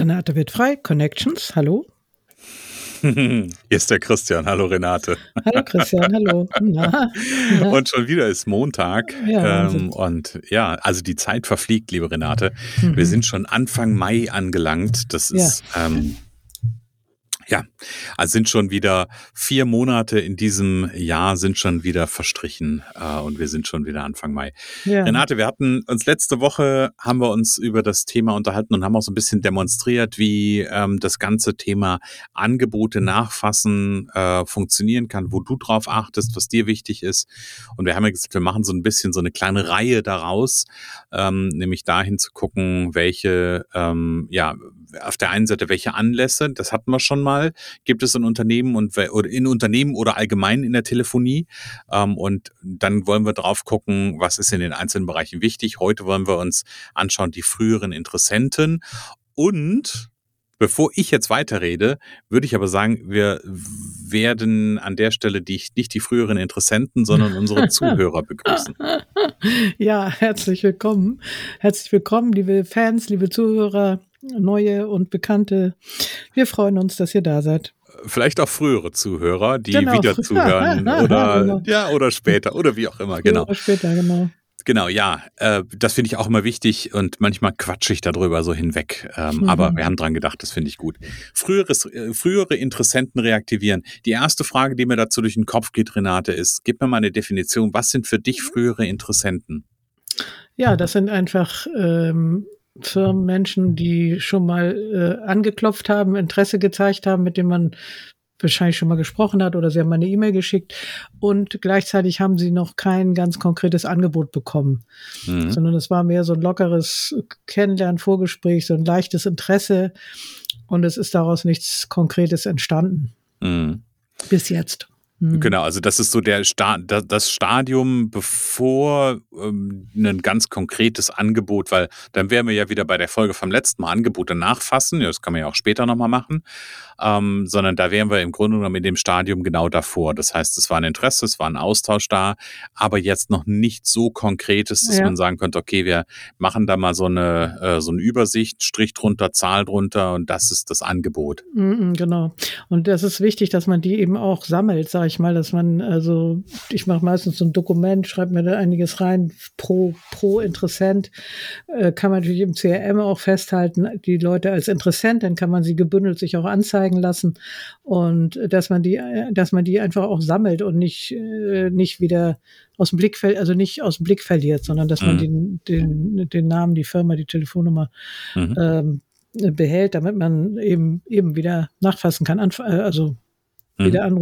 Renate wird frei, Connections, hallo. Hier ist der Christian. Hallo Renate. Hallo Christian, hallo. Na, na. Und schon wieder ist Montag. Ja, ähm, und ja, also die Zeit verfliegt, liebe Renate. Mhm. Wir sind schon Anfang Mai angelangt. Das ist ja. ähm, ja, also sind schon wieder vier Monate in diesem Jahr sind schon wieder verstrichen äh, und wir sind schon wieder Anfang Mai. Ja. Renate, wir hatten uns letzte Woche haben wir uns über das Thema unterhalten und haben auch so ein bisschen demonstriert, wie ähm, das ganze Thema Angebote nachfassen äh, funktionieren kann, wo du drauf achtest, was dir wichtig ist. Und wir haben ja gesagt, wir machen so ein bisschen so eine kleine Reihe daraus, ähm, nämlich dahin zu gucken, welche ähm, ja auf der einen Seite, welche Anlässe, das hatten wir schon mal, gibt es in Unternehmen und oder in Unternehmen oder allgemein in der Telefonie. Ähm, und dann wollen wir drauf gucken, was ist in den einzelnen Bereichen wichtig. Heute wollen wir uns anschauen, die früheren Interessenten und Bevor ich jetzt weiterrede, würde ich aber sagen, wir werden an der Stelle die, nicht die früheren Interessenten, sondern unsere Zuhörer begrüßen. Ja, herzlich willkommen. Herzlich willkommen, liebe Fans, liebe Zuhörer neue und bekannte. Wir freuen uns, dass ihr da seid. Vielleicht auch frühere Zuhörer, die genau. wieder zuhören oder genau. ja oder später oder wie auch immer. Genau. Oder später, genau. Genau, ja, äh, das finde ich auch immer wichtig und manchmal quatsche ich darüber so hinweg. Ähm, mhm. Aber wir haben dran gedacht, das finde ich gut. Früheres, äh, frühere Interessenten reaktivieren. Die erste Frage, die mir dazu durch den Kopf geht, Renate, ist, gib mir mal eine Definition. Was sind für dich frühere Interessenten? Ja, das sind einfach ähm, Firmen, Menschen, die schon mal äh, angeklopft haben, Interesse gezeigt haben, mit dem man wahrscheinlich schon mal gesprochen hat oder sie haben mal eine E-Mail geschickt und gleichzeitig haben sie noch kein ganz konkretes Angebot bekommen, mhm. sondern es war mehr so ein lockeres Kennenlernen, Vorgespräch, so ein leichtes Interesse und es ist daraus nichts Konkretes entstanden. Mhm. Bis jetzt. Mhm. Genau, also das ist so der Sta das Stadium, bevor ähm, ein ganz konkretes Angebot, weil dann wären wir ja wieder bei der Folge vom letzten Mal Angebote nachfassen, ja, das kann man ja auch später nochmal machen, ähm, sondern da wären wir im Grunde genommen in dem Stadium genau davor. Das heißt, es war ein Interesse, es war ein Austausch da, aber jetzt noch nicht so konkretes, dass ja. man sagen könnte, okay, wir machen da mal so eine, äh, so eine Übersicht, Strich drunter, Zahl drunter und das ist das Angebot. Mhm, genau. Und das ist wichtig, dass man die eben auch sammelt, sage ich mal, dass man, also ich mache meistens so ein Dokument, schreibe mir da einiges rein, pro, pro Interessent, äh, kann man natürlich im CRM auch festhalten, die Leute als Interessent, dann kann man sie gebündelt sich auch anzeigen zeigen lassen und dass man die, dass man die einfach auch sammelt und nicht, äh, nicht wieder aus dem Blick also nicht aus dem Blick verliert, sondern dass man mhm. den, den, den Namen, die Firma, die Telefonnummer mhm. ähm, behält, damit man eben eben wieder nachfassen kann, äh, also mhm. wieder anrufen